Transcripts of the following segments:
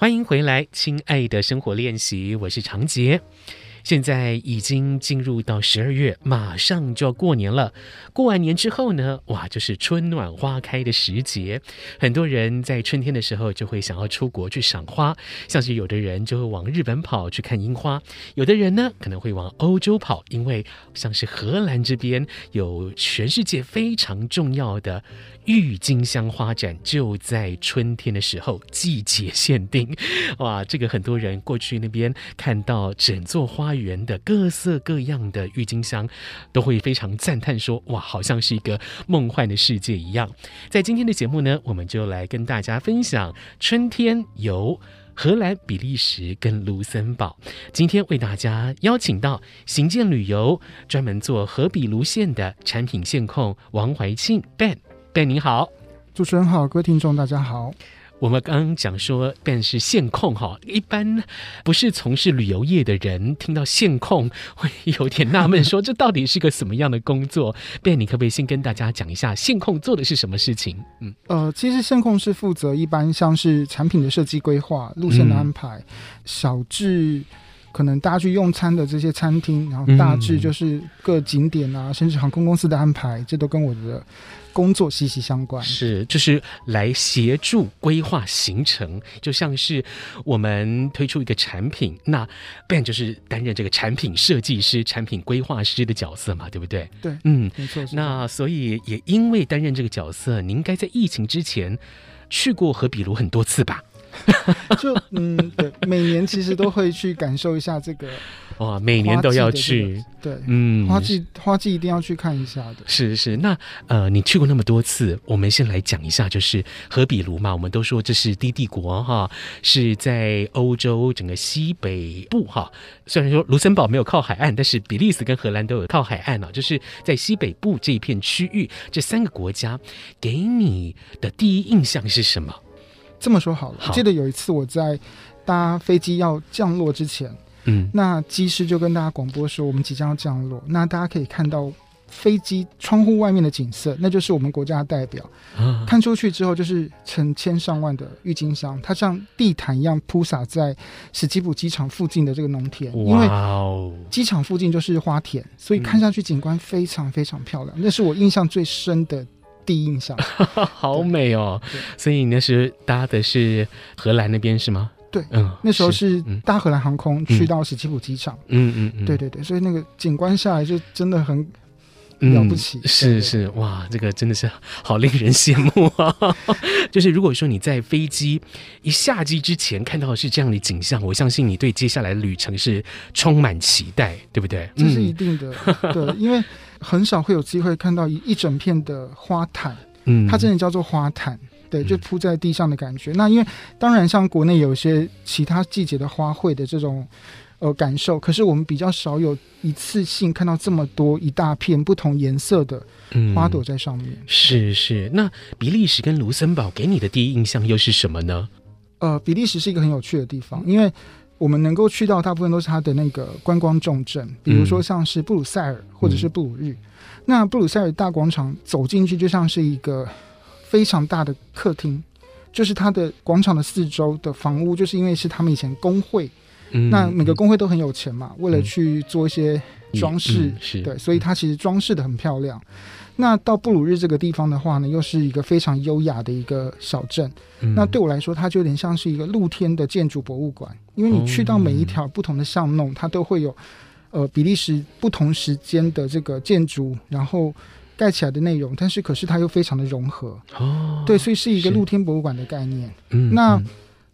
欢迎回来，亲爱的生活练习，我是长杰。现在已经进入到十二月，马上就要过年了。过完年之后呢，哇，就是春暖花开的时节。很多人在春天的时候就会想要出国去赏花，像是有的人就会往日本跑去看樱花，有的人呢可能会往欧洲跑，因为像是荷兰这边有全世界非常重要的郁金香花展，就在春天的时候，季节限定。哇，这个很多人过去那边看到整座花园的各色各样的郁金香，都会非常赞叹说：“哇，好像是一个梦幻的世界一样。”在今天的节目呢，我们就来跟大家分享春天游荷兰、比利时跟卢森堡。今天为大家邀请到行健旅游专门做荷比卢线的产品线控王怀庆 Ben Ben，Ben 您好，主持人好，各位听众大家好。我们刚刚讲说，Ben 是线控哈，一般不是从事旅游业的人听到线控会有点纳闷，说这到底是个什么样的工作？Ben，你可不可以先跟大家讲一下线控做的是什么事情？嗯，呃，其实线控是负责一般像是产品的设计规划、路线的安排，嗯、小至可能大家去用餐的这些餐厅，然后大致就是各景点啊，嗯、甚至航空公司的安排，这都跟我的。工作息息相关，是就是来协助规划行程，就像是我们推出一个产品，那 Ben 就是担任这个产品设计师、产品规划师的角色嘛，对不对？对，嗯，没错。那所以也因为担任这个角色，你应该在疫情之前去过和比卢很多次吧？就嗯，对，每年其实都会去感受一下这个。哇，每年都要去，这个、对，嗯，花季花季一定要去看一下的。是是，那呃，你去过那么多次，我们先来讲一下，就是荷比卢嘛，我们都说这是低帝国哈，是在欧洲整个西北部哈。虽然说卢森堡没有靠海岸，但是比利时跟荷兰都有靠海岸啊，就是在西北部这一片区域，这三个国家给你的第一印象是什么？这么说好了，好，我记得有一次我在搭飞机要降落之前。嗯，那机师就跟大家广播说，我们即将要降落。那大家可以看到飞机窗户外面的景色，那就是我们国家的代表。啊、看出去之后，就是成千上万的郁金香，它像地毯一样铺洒在史基普机场附近的这个农田。哇哦！因为机场附近就是花田，所以看上去景观非常非常漂亮。嗯、那是我印象最深的第一印象。好美哦！所以你那时搭的是荷兰那边是吗？对，嗯，那时候是搭荷兰航空去到史基浦机场，嗯嗯嗯，对对对，所以那个景观下来就真的很了不起，嗯、是是，哇，这个真的是好令人羡慕啊！就是如果说你在飞机一下机之前看到的是这样的景象，我相信你对接下来的旅程是充满期待，对不对？这是一定的，嗯、对，因为很少会有机会看到一一整片的花毯，嗯，它真的叫做花毯。对，就铺在地上的感觉。嗯、那因为当然，像国内有一些其他季节的花卉的这种呃感受，可是我们比较少有一次性看到这么多一大片不同颜色的花朵在上面。嗯、是是，那比利时跟卢森堡给你的第一印象又是什么呢？呃，比利时是一个很有趣的地方，因为我们能够去到大部分都是它的那个观光重镇，比如说像是布鲁塞尔或者是布鲁日。嗯、那布鲁塞尔大广场走进去就像是一个。非常大的客厅，就是它的广场的四周的房屋，就是因为是他们以前工会，嗯、那每个工会都很有钱嘛，嗯、为了去做一些装饰，嗯、对，所以它其实装饰的很漂亮。嗯、那到布鲁日这个地方的话呢，又是一个非常优雅的一个小镇。嗯、那对我来说，它就有点像是一个露天的建筑博物馆，因为你去到每一条不同的巷弄，它都会有呃比利时不同时间的这个建筑，然后。盖起来的内容，但是可是它又非常的融合哦，对，所以是一个露天博物馆的概念。嗯，那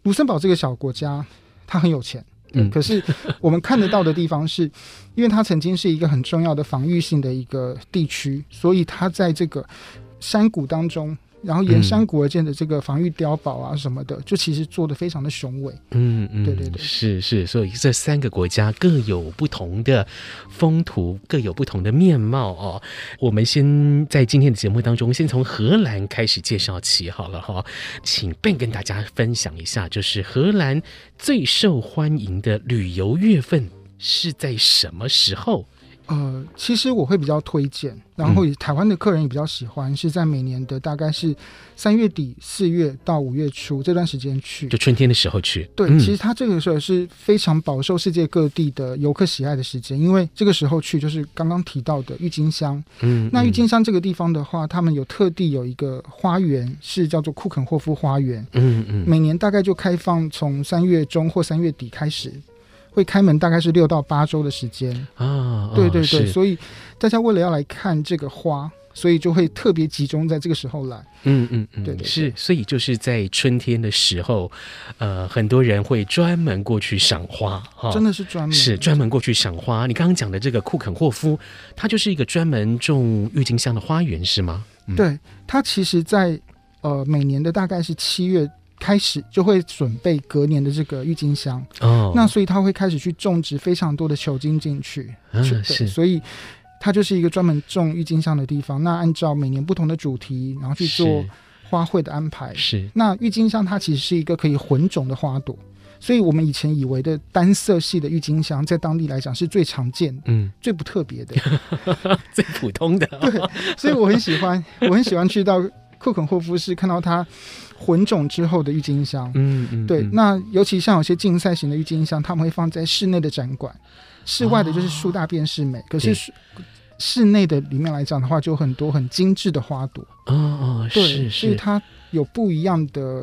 卢森堡这个小国家，它很有钱，嗯，可是我们看得到的地方是，因为它曾经是一个很重要的防御性的一个地区，所以它在这个山谷当中。然后沿山谷而建的这个防御碉堡啊什么的，嗯、就其实做的非常的雄伟。嗯嗯，对对对，是是，所以这三个国家各有不同的风土，各有不同的面貌哦。我们先在今天的节目当中，先从荷兰开始介绍起好了哈、哦。请 Ben 跟大家分享一下，就是荷兰最受欢迎的旅游月份是在什么时候？呃，其实我会比较推荐，然后台湾的客人也比较喜欢，嗯、是在每年的大概是三月底四月到五月初这段时间去，就春天的时候去。对，嗯、其实它这个时候是非常饱受世界各地的游客喜爱的时间，因为这个时候去就是刚刚提到的郁金香。嗯，那郁金香这个地方的话，他们有特地有一个花园，是叫做库肯霍夫花园。嗯嗯，每年大概就开放从三月中或三月底开始。会开门大概是六到八周的时间啊，对对对，所以大家为了要来看这个花，所以就会特别集中在这个时候来。嗯嗯嗯，对，对对，是，所以就是在春天的时候，呃，很多人会专门过去赏花，哈，真的是专门是专门过去赏花。你刚刚讲的这个库肯霍夫，它就是一个专门种郁金香的花园，是吗？嗯、对，它其实在呃每年的大概是七月。开始就会准备隔年的这个郁金香哦，那所以他会开始去种植非常多的球茎进去，嗯、是，所以它就是一个专门种郁金香的地方。那按照每年不同的主题，然后去做花卉的安排。是，那郁金香它其实是一个可以混种的花朵，所以我们以前以为的单色系的郁金香，在当地来讲是最常见、嗯，最不特别的，最普通的。对，所以我很喜欢，我很喜欢去到库肯霍夫市看到它。混种之后的郁金香，嗯嗯，对，那尤其像有些竞赛型的郁金香，他们会放在室内的展馆，室外的就是树大便是美，可是室室内的里面来讲的话，就有很多很精致的花朵，哦哦，对，是是，所以它有不一样的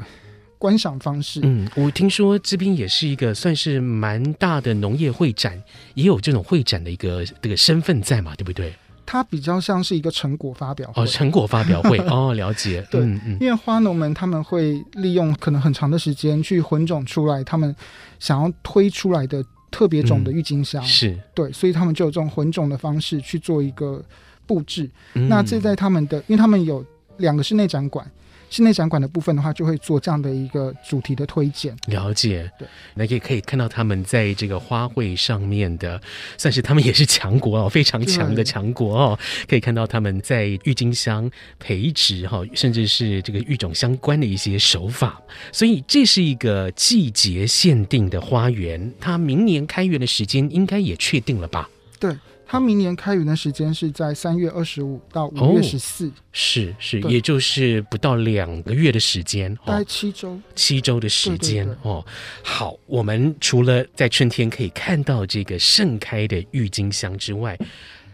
观赏方式。嗯，我听说这边也是一个算是蛮大的农业会展，也有这种会展的一个这个身份在嘛，对不对？它比较像是一个成果发表会哦，成果发表会 哦，了解。对，嗯嗯、因为花农们他们会利用可能很长的时间去混种出来，他们想要推出来的特别种的郁金香，嗯、是对，所以他们就有这种混种的方式去做一个布置。嗯、那这在他们的，因为他们有两个室内展馆。室内展馆的部分的话，就会做这样的一个主题的推荐。了解，对，那也可以看到他们在这个花卉上面的，算是他们也是强国哦，非常强的强国哦。可以看到他们在郁金香培植哈，甚至是这个育种相关的一些手法。所以这是一个季节限定的花园，它明年开园的时间应该也确定了吧？对。他明年开园的时间是在三月二十五到五月十四，哦，是是，也就是不到两个月的时间，大概七周，七周的时间哦。好，我们除了在春天可以看到这个盛开的郁金香之外，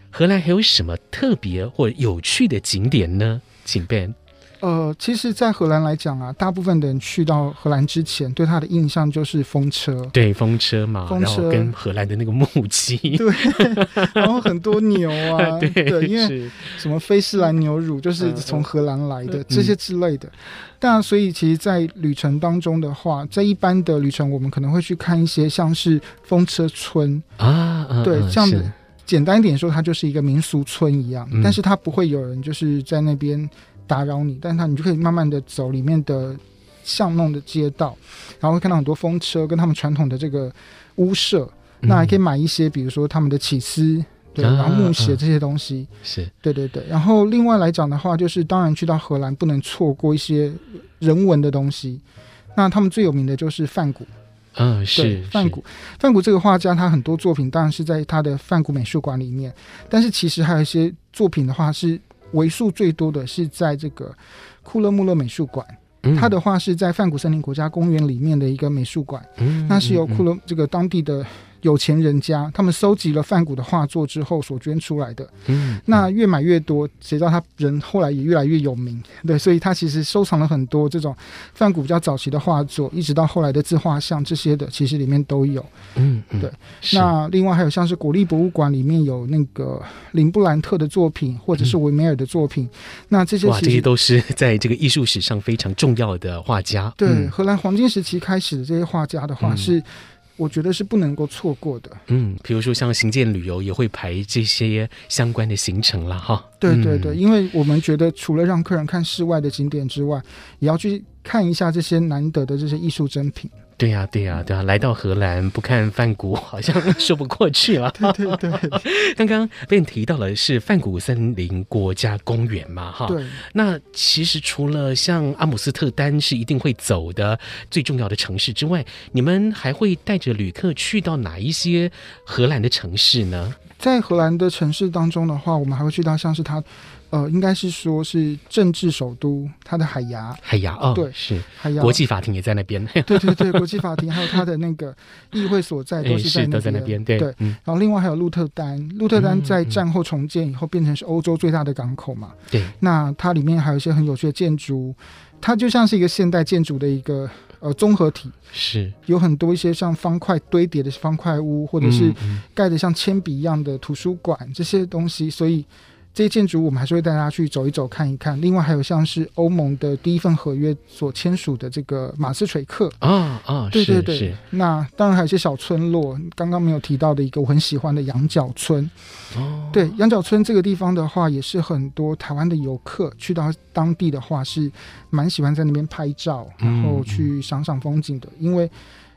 荷兰还有什么特别或有趣的景点呢？请 Ben。呃，其实，在荷兰来讲啊，大部分的人去到荷兰之前，对他的印象就是风车，对，风车嘛，风车跟荷兰的那个木屐，对，然后很多牛啊，对，对，因为什么菲士兰牛乳就是从荷兰来的，嗯、这些之类的。但所以，其实，在旅程当中的话，在一般的旅程，我们可能会去看一些像是风车村啊，对，这样子，简单一点说，它就是一个民俗村一样，嗯、但是它不会有人就是在那边。打扰你，但是它你就可以慢慢的走里面的巷弄的街道，然后会看到很多风车跟他们传统的这个屋舍，嗯、那还可以买一些，比如说他们的起司，对，然后木鞋这些东西，啊啊是。对对对。然后另外来讲的话，就是当然去到荷兰不能错过一些人文的东西，那他们最有名的就是梵谷，嗯、啊，是梵谷，梵谷这个画家他很多作品当然是在他的梵谷美术馆里面，但是其实还有一些作品的话是。为数最多的是在这个库勒穆勒美术馆，它、的话是在范古森林国家公园里面的一个美术馆，嗯、那是由库勒这个当地的。有钱人家，他们收集了梵谷的画作之后所捐出来的，嗯，嗯，那越买越多，谁知道他人后来也越来越有名，对，所以他其实收藏了很多这种梵谷比较早期的画作，一直到后来的自画像这些的，其实里面都有，嗯，嗯。对。那另外还有像是国立博物馆里面有那个林布兰特的作品，或者是维梅尔的作品，嗯、那这些其实这些都是在这个艺术史上非常重要的画家。对，嗯、荷兰黄金时期开始的这些画家的话是。嗯我觉得是不能够错过的。嗯，比如说像行健旅游也会排这些相关的行程了哈。对对对，嗯、因为我们觉得除了让客人看室外的景点之外，也要去看一下这些难得的这些艺术珍品。对呀、啊，对呀、啊，对呀、啊，来到荷兰不看梵谷，好像说不过去了。对对对，刚刚 Ben 提到了是梵谷森林国家公园嘛，哈。对。那其实除了像阿姆斯特丹是一定会走的最重要的城市之外，你们还会带着旅客去到哪一些荷兰的城市呢？在荷兰的城市当中的话，我们还会去到像是它。呃，应该是说是政治首都，它的海牙，海牙哦，对，是海牙，国际法庭也在那边。对对对，国际法庭还有它的那个 议会所在都是在那边，欸、都在那边。对对、嗯，然后另外还有鹿特丹，鹿特丹在战后重建以后变成是欧洲最大的港口嘛。对、嗯，那它里面还有一些很有趣的建筑，它就像是一个现代建筑的一个呃综合体，是有很多一些像方块堆叠的方块屋，或者是盖的像铅笔一样的图书馆、嗯、这些东西，所以。这些建筑我们还是会带大家去走一走、看一看。另外还有像是欧盟的第一份合约所签署的这个马斯垂克啊啊，对对对。那当然还有一些小村落，刚刚没有提到的一个我很喜欢的羊角村。哦，对，羊角村这个地方的话，也是很多台湾的游客去到当地的话，是蛮喜欢在那边拍照，然后去赏赏风景的，嗯、因为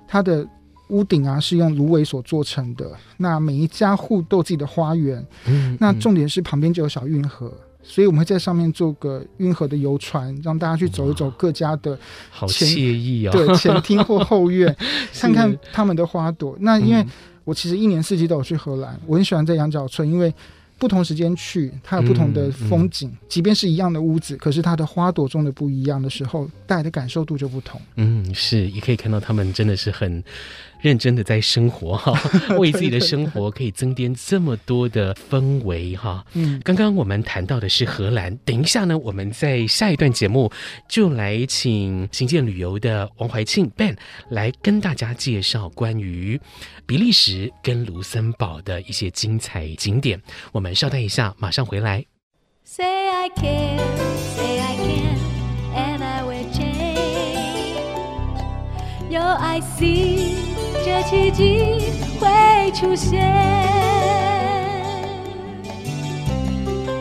它的。屋顶啊是用芦苇所做成的，那每一家户都有自己的花园，嗯，那重点是旁边就有小运河，所以我们会在上面做个运河的游船，让大家去走一走各家的，好惬意啊、哦！对，前厅或后院，看看他们的花朵。那因为我其实一年四季都有去荷兰，我很喜欢在羊角村，因为。不同时间去，它有不同的风景。嗯嗯、即便是一样的屋子，可是它的花朵种的不一样的时候，带来的感受度就不同。嗯，是，也可以看到他们真的是很认真的在生活哈，为自己的生活可以增添这么多的氛围哈。嗯，刚刚我们谈到的是荷兰，等一下呢，我们在下一段节目就来请行健旅游的王怀庆 Ben 来跟大家介绍关于比利时跟卢森堡的一些精彩景点。我们稍待一下，马上回来。Say I can, say I can, and I will change. 有 I see，这奇迹会出现。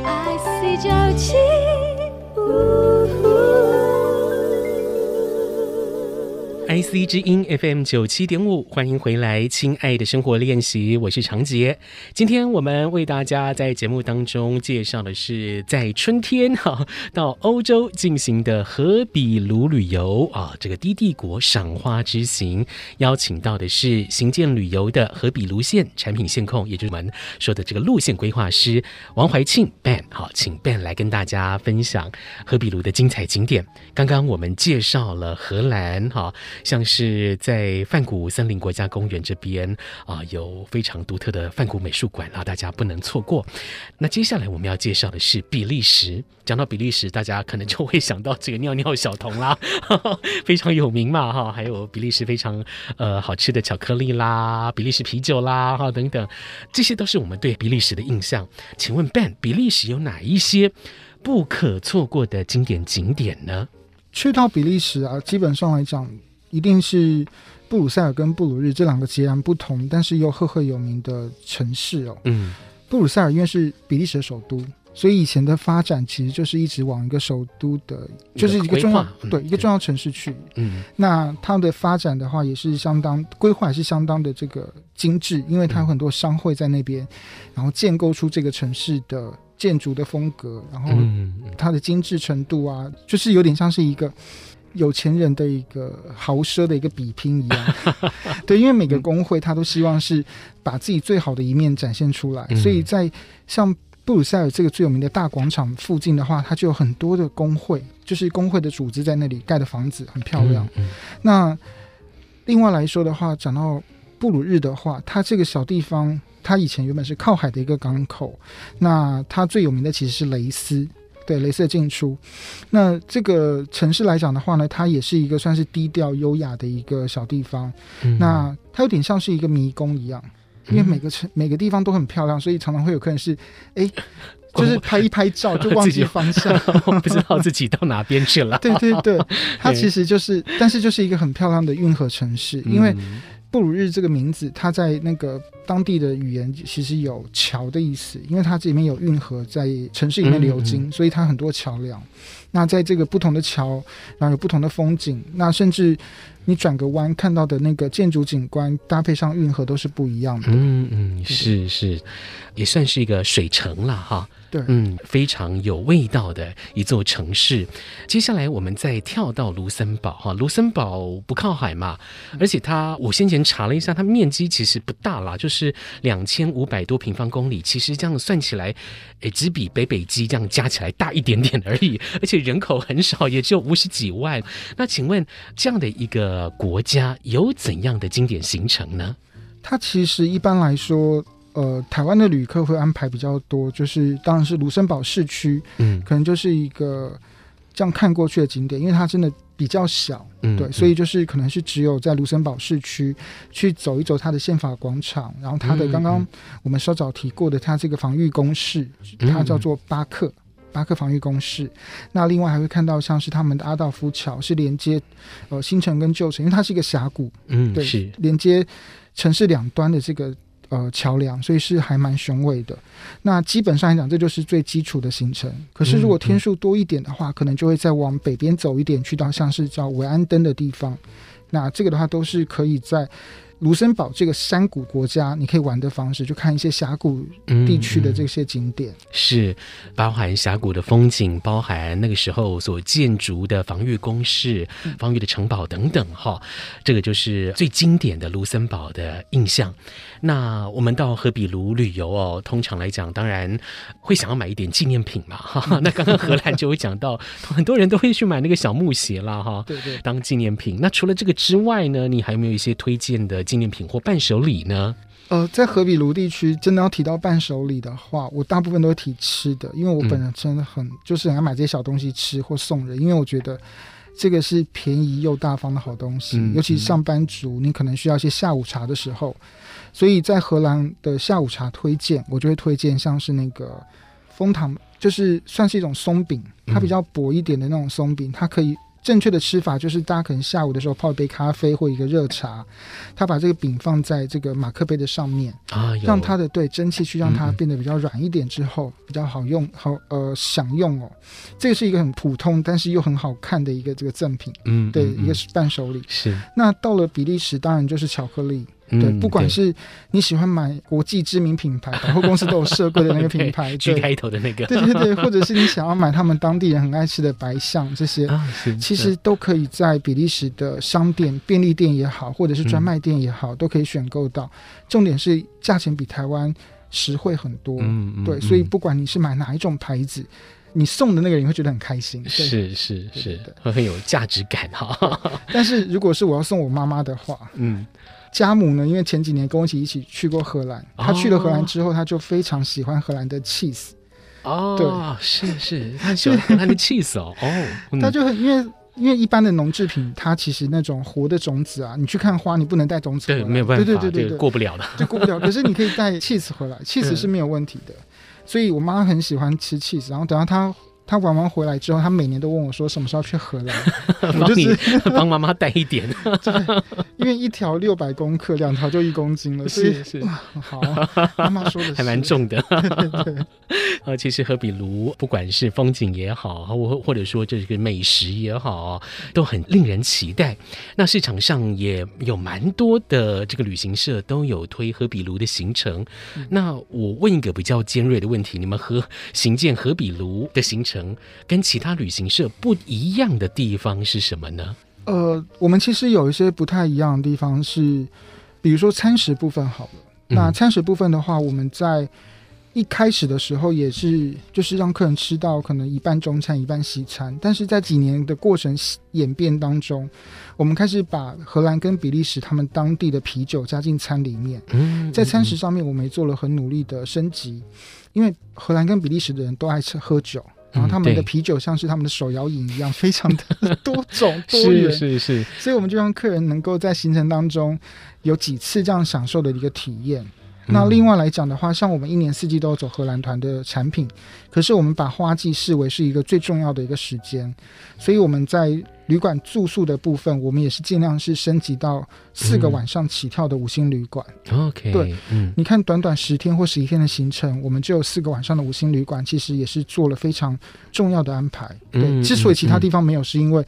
I see 九七。IC 之音 FM 九七点五，欢迎回来，亲爱的生活练习，我是长杰。今天我们为大家在节目当中介绍的是在春天哈到欧洲进行的荷比卢旅游啊，这个低地国赏花之行，邀请到的是行健旅游的荷比卢线产品线控，也就是我们说的这个路线规划师王怀庆 Ben，好，请 Ben 来跟大家分享荷比卢的精彩景点。刚刚我们介绍了荷兰哈。像是在梵谷森林国家公园这边啊，有非常独特的梵谷美术馆啊，大家不能错过。那接下来我们要介绍的是比利时。讲到比利时，大家可能就会想到这个尿尿小童啦，非常有名嘛哈。还有比利时非常呃好吃的巧克力啦，比利时啤酒啦哈等等，这些都是我们对比利时的印象。请问 Ben，比利时有哪一些不可错过的经典景点呢？去到比利时啊，基本上来讲，一定是布鲁塞尔跟布鲁日这两个截然不同，但是又赫赫有名的城市哦。嗯，布鲁塞尔因为是比利时的首都，所以以前的发展其实就是一直往一个首都的，就是一个重要对一个重要城市去。嗯，那它的发展的话也是相当规划，也是相当的这个精致，因为它有很多商会在那边，然后建构出这个城市的。建筑的风格，然后它的精致程度啊，嗯，就是有点像是一个有钱人的一个豪奢的一个比拼一样。对，因为每个工会他都希望是把自己最好的一面展现出来，嗯，所以在像布鲁塞尔这个最有名的大广场附近的话，它就有很多的工会，就是工会的组织在那里盖的房子很漂亮。嗯嗯，那另外来说的话，讲到布鲁日的话，它这个小地方。它以前原本是靠海的一个港口，那它最有名的其实是蕾丝，对镭射进出。那这个城市来讲的话呢，它也是一个算是低调优雅的一个小地方。嗯、那它有点像是一个迷宫一样，因为每个城、嗯、每个地方都很漂亮，所以常常会有客人是，哎，就是拍一拍照就忘记方向，不知道自己到哪边去了。对对对，它其实就是，但是就是一个很漂亮的运河城市，因为。布鲁日这个名字，它在那个当地的语言其实有桥的意思，因为它这里面有运河在城市里面流经，嗯嗯，所以它很多桥梁。那在这个不同的桥，然后有不同的风景，那甚至你转个弯看到的那个建筑景观，搭配上运河都是不一样的。嗯嗯，是是，也算是一个水城了哈。对，嗯，非常有味道的一座城市。接下来我们再跳到卢森堡哈，卢森堡不靠海嘛，而且它我先前查了一下，它面积其实不大啦，就是两千五百多平方公里，其实这样算起来，诶，只比北北基这样加起来大一点点而已，而且人口很少，也只有五十几万。那请问这样的一个国家有怎样的经典行程呢？它其实一般来说。呃，台湾的旅客会安排比较多，就是当然是卢森堡市区，嗯，可能就是一个这样看过去的景点，因为它真的比较小，嗯，对，所以就是可能是只有在卢森堡市区去走一走它的宪法广场，然后它的刚刚我们稍早提过的它这个防御工事，它叫做巴克巴克防御工事。那另外还会看到像是他们的阿道夫桥，是连接呃新城跟旧城，因为它是一个峡谷，嗯，对，是连接城市两端的这个。呃，桥梁，所以是还蛮雄伟的。那基本上来讲，这就是最基础的行程。可是如果天数多一点的话，嗯嗯、可能就会再往北边走一点，去到像是叫维安登的地方。那这个的话，都是可以在。卢森堡这个山谷国家，你可以玩的方式，就看一些峡谷地区的这些景点，嗯嗯、是包含峡谷的风景，包含那个时候所建筑的防御工事、防御的城堡等等，哈，这个就是最经典的卢森堡的印象。那我们到荷比卢旅游哦，通常来讲，当然会想要买一点纪念品嘛，哈。那刚刚荷兰就会讲到，很多人都会去买那个小木鞋啦，哈，对对，当纪念品。那除了这个之外呢，你还有没有一些推荐的？纪念品或伴手礼呢？呃，在荷比卢地区，真的要提到伴手礼的话，我大部分都会提吃的，因为我本人真的很、嗯、就是很爱买这些小东西吃或送人，因为我觉得这个是便宜又大方的好东西，嗯、尤其是上班族，你可能需要一些下午茶的时候，所以在荷兰的下午茶推荐，我就会推荐像是那个枫糖，就是算是一种松饼，它比较薄一点的那种松饼，它可以。正确的吃法就是，大家可能下午的时候泡一杯咖啡或一个热茶，他把这个饼放在这个马克杯的上面啊，让它的对蒸汽去让它变得比较软一点之后，嗯、比较好用，好呃享用哦。这个是一个很普通但是又很好看的一个这个赠品，嗯，对，一个是伴手礼。是。那到了比利时，当然就是巧克力。对，不管是你喜欢买国际知名品牌，百货公司都有设柜的那个品牌，G 开头的那个，对对对，或者是你想要买他们当地人很爱吃的白象这些，其实都可以在比利时的商店、便利店也好，或者是专卖店也好，都可以选购到。重点是价钱比台湾实惠很多，嗯对，所以不管你是买哪一种牌子，你送的那个人会觉得很开心，是是是，会很有价值感哈。但是如果是我要送我妈妈的话，嗯。家母呢？因为前几年跟我一起一起去过荷兰，她去了荷兰之后，她就非常喜欢荷兰的 cheese。哦，对，是是，她喜欢荷兰的 cheese 哦。哦，他就很因为因为一般的农制品，它其实那种活的种子啊，你去看花，你不能带种子回来，对，没有办法，对对对对，过不了的，就过不了。可是你可以带 cheese 回来，cheese 是没有问题的。所以我妈很喜欢吃 cheese，然后等到她。他玩完回来之后，他每年都问我说：“什么时候去荷兰？” 我就是 帮妈妈带一点，因为一条六百公克，两条就一公斤了，是是，好，妈妈说的还蛮重的。呃，其实荷比卢不管是风景也好，或或者说这个美食也好，都很令人期待。那市场上也有蛮多的这个旅行社都有推荷比卢的行程。嗯、那我问一个比较尖锐的问题：你们和行健荷比卢的行程？跟其他旅行社不一样的地方是什么呢？呃，我们其实有一些不太一样的地方是，比如说餐食部分好了。嗯、那餐食部分的话，我们在一开始的时候也是，就是让客人吃到可能一半中餐一半西餐。但是在几年的过程演变当中，我们开始把荷兰跟比利时他们当地的啤酒加进餐里面。嗯，在餐食上面，我们也做了很努力的升级，因为荷兰跟比利时的人都爱吃喝酒。然后他们的啤酒像是他们的手摇饮一样，非常的 多种多元，是是是。所以我们就让客人能够在行程当中有几次这样享受的一个体验。那另外来讲的话，像我们一年四季都有走荷兰团的产品，可是我们把花季视为是一个最重要的一个时间，所以我们在旅馆住宿的部分，我们也是尽量是升级到四个晚上起跳的五星旅馆。OK，对，嗯，你看短短十天或十一天的行程，我们就有四个晚上的五星旅馆，其实也是做了非常重要的安排。对，之所以其他地方没有，是因为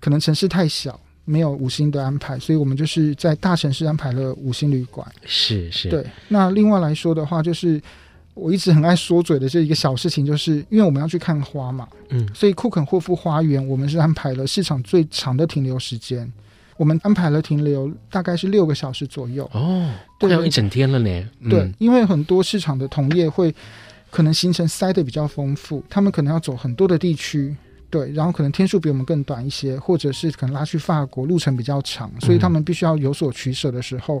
可能城市太小。没有五星的安排，所以我们就是在大城市安排了五星旅馆。是是，对。那另外来说的话，就是我一直很爱说嘴的这一个小事情，就是因为我们要去看花嘛，嗯，所以库肯霍夫花园我们是安排了市场最长的停留时间，我们安排了停留大概是六个小时左右。哦，对，要一整天了呢。对，嗯、因为很多市场的同业会可能行程塞得比较丰富，他们可能要走很多的地区。对，然后可能天数比我们更短一些，或者是可能拉去法国路程比较长，所以他们必须要有所取舍的时候。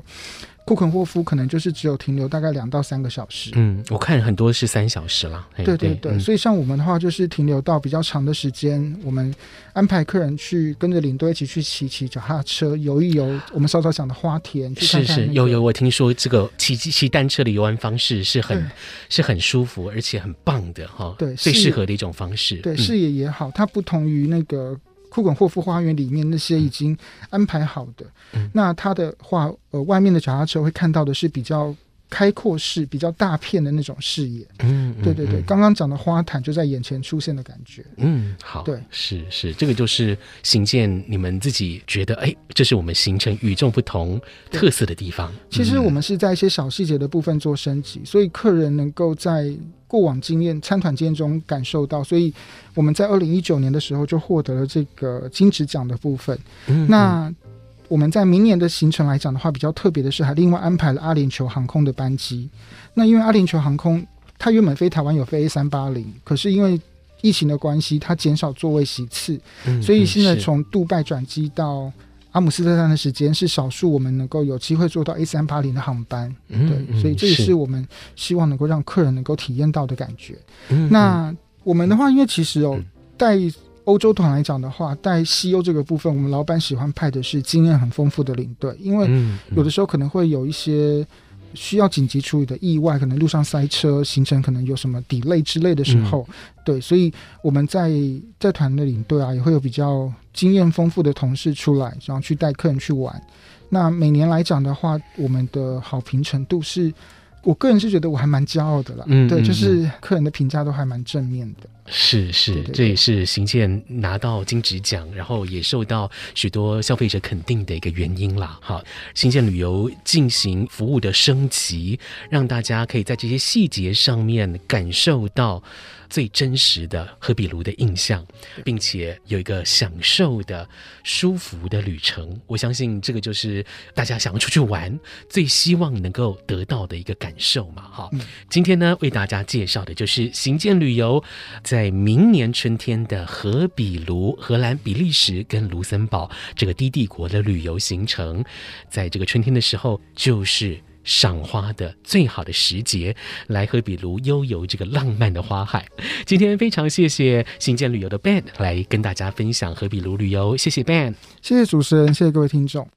库肯霍夫可能就是只有停留大概两到三个小时。嗯，我看很多是三小时啦。对对对，嗯、所以像我们的话，就是停留到比较长的时间，我们安排客人去跟着领队一起去骑骑脚踏车，游一游我们稍稍讲的花田。去看看、那个、是是，有有，我听说这个骑骑单车的游玩方式是很是很舒服，而且很棒的哈。对，最适合的一种方式。对，视野也好，它不同于那个。库肯霍夫花园里面那些已经安排好的，嗯、那它的话，呃，外面的脚踏车会看到的是比较开阔式、比较大片的那种视野。嗯，嗯对对对，刚刚讲的花坛就在眼前出现的感觉。嗯，好，对，是是，这个就是行健你们自己觉得，哎，这是我们形成与众不同特色的地方。其实我们是在一些小细节的部分做升级，所以客人能够在。过往经验、参团经验中感受到，所以我们在二零一九年的时候就获得了这个金质奖的部分。嗯嗯，那我们在明年的行程来讲的话，比较特别的是，还另外安排了阿联酋航空的班机。那因为阿联酋航空它原本飞台湾有飞 A 三八零，可是因为疫情的关系，它减少座位席次，所以现在从杜拜转机到。阿姆斯特丹的时间是少数，我们能够有机会做到 A 三八零的航班，嗯、对，所以这也是我们希望能够让客人能够体验到的感觉。嗯、那我们的话，因为其实哦，带欧洲团来讲的话，带西欧这个部分，我们老板喜欢派的是经验很丰富的领队，因为有的时候可能会有一些。需要紧急处理的意外，可能路上塞车，行程可能有什么 delay 之类的时候，嗯、对，所以我们在在团的领队啊，也会有比较经验丰富的同事出来，然后去带客人去玩。那每年来讲的话，我们的好评程度是，我个人是觉得我还蛮骄傲的啦。嗯，对，就是客人的评价都还蛮正面的。是是，这也是行健拿到金质奖，然后也受到许多消费者肯定的一个原因啦。好，行健旅游进行服务的升级，让大家可以在这些细节上面感受到最真实的荷比卢的印象，并且有一个享受的舒服的旅程。我相信这个就是大家想要出去玩最希望能够得到的一个感受嘛。好，今天呢，为大家介绍的就是行健旅游。在明年春天的荷比卢、荷兰、比利时跟卢森堡这个低帝国的旅游行程，在这个春天的时候，就是赏花的最好的时节，来荷比卢悠游这个浪漫的花海。今天非常谢谢新建旅游的 Ben 来跟大家分享荷比卢旅游，谢谢 Ben，谢谢主持人，谢谢各位听众。